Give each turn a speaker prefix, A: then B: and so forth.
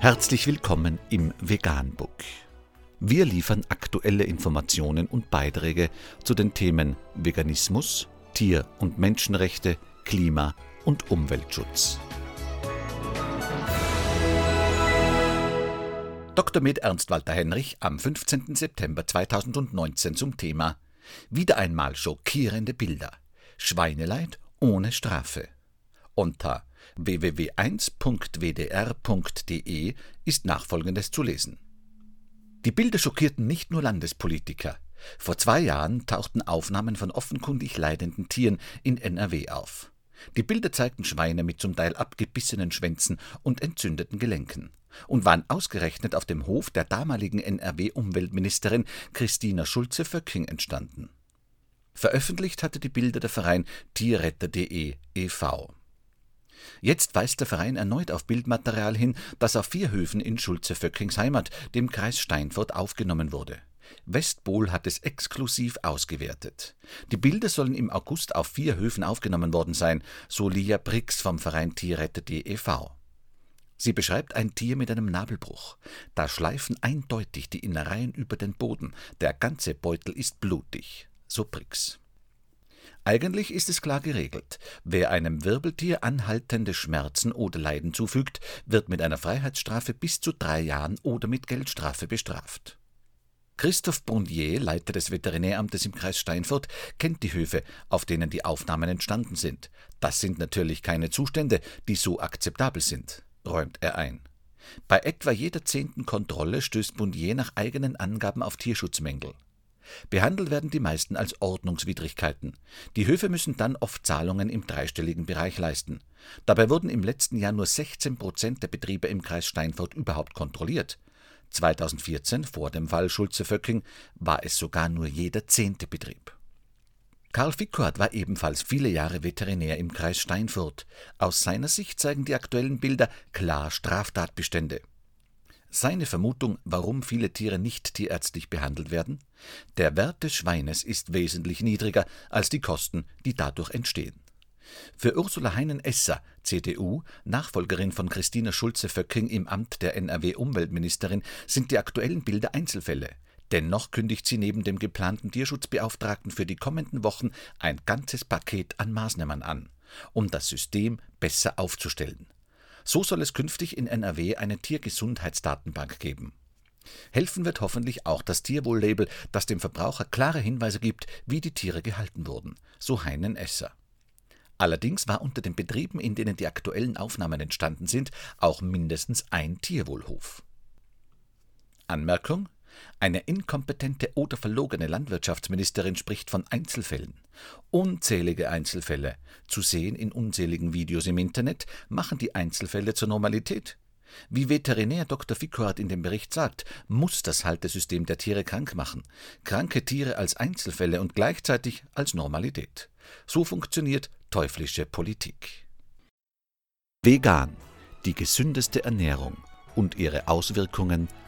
A: Herzlich willkommen im Veganbook. Wir liefern aktuelle Informationen und Beiträge zu den Themen Veganismus, Tier- und Menschenrechte, Klima- und Umweltschutz. Dr. Med Ernst Walter Henrich am 15. September 2019 zum Thema Wieder einmal schockierende Bilder. Schweineleid ohne Strafe. Unter www.1.wdr.de ist nachfolgendes zu lesen. Die Bilder schockierten nicht nur Landespolitiker. Vor zwei Jahren tauchten Aufnahmen von offenkundig leidenden Tieren in NRW auf. Die Bilder zeigten Schweine mit zum Teil abgebissenen Schwänzen und entzündeten Gelenken und waren ausgerechnet auf dem Hof der damaligen NRW-Umweltministerin Christina Schulze-Vöcking entstanden. Veröffentlicht hatte die Bilder der Verein Tierretter.de e.V. Jetzt weist der Verein erneut auf Bildmaterial hin, das auf vier Höfen in Schulze-Vöckings Heimat, dem Kreis Steinfurt, aufgenommen wurde. Westpol hat es exklusiv ausgewertet. Die Bilder sollen im August auf vier Höfen aufgenommen worden sein, so Lia Brix vom Verein Tierretter.de e.V. Sie beschreibt ein Tier mit einem Nabelbruch. Da schleifen eindeutig die Innereien über den Boden. Der ganze Beutel ist blutig. So Brix. Eigentlich ist es klar geregelt. Wer einem Wirbeltier anhaltende Schmerzen oder Leiden zufügt, wird mit einer Freiheitsstrafe bis zu drei Jahren oder mit Geldstrafe bestraft. Christoph Bondier, Leiter des Veterinäramtes im Kreis Steinfurt, kennt die Höfe, auf denen die Aufnahmen entstanden sind. Das sind natürlich keine Zustände, die so akzeptabel sind, räumt er ein. Bei etwa jeder zehnten Kontrolle stößt Bondier nach eigenen Angaben auf Tierschutzmängel. Behandelt werden die meisten als Ordnungswidrigkeiten. Die Höfe müssen dann oft Zahlungen im dreistelligen Bereich leisten. Dabei wurden im letzten Jahr nur 16 Prozent der Betriebe im Kreis Steinfurt überhaupt kontrolliert. 2014, vor dem Fall Schulze-Vöcking, war es sogar nur jeder zehnte Betrieb. Karl Fickort war ebenfalls viele Jahre Veterinär im Kreis Steinfurt. Aus seiner Sicht zeigen die aktuellen Bilder klar Straftatbestände. Seine Vermutung, warum viele Tiere nicht tierärztlich behandelt werden? Der Wert des Schweines ist wesentlich niedriger als die Kosten, die dadurch entstehen. Für Ursula Heinen-Esser, CDU, Nachfolgerin von Christina Schulze-Vöcking im Amt der NRW-Umweltministerin, sind die aktuellen Bilder Einzelfälle. Dennoch kündigt sie neben dem geplanten Tierschutzbeauftragten für die kommenden Wochen ein ganzes Paket an Maßnahmen an, um das System besser aufzustellen. So soll es künftig in NRW eine Tiergesundheitsdatenbank geben. Helfen wird hoffentlich auch das Tierwohl-Label, das dem Verbraucher klare Hinweise gibt, wie die Tiere gehalten wurden, so Heinen Esser. Allerdings war unter den Betrieben, in denen die aktuellen Aufnahmen entstanden sind, auch mindestens ein Tierwohlhof. Anmerkung eine inkompetente oder verlogene Landwirtschaftsministerin spricht von Einzelfällen. Unzählige Einzelfälle, zu sehen in unzähligen Videos im Internet, machen die Einzelfälle zur Normalität. Wie Veterinär Dr. Fickhart in dem Bericht sagt, muss das Haltesystem der Tiere krank machen. Kranke Tiere als Einzelfälle und gleichzeitig als Normalität. So funktioniert teuflische Politik. Vegan, die gesündeste Ernährung und ihre Auswirkungen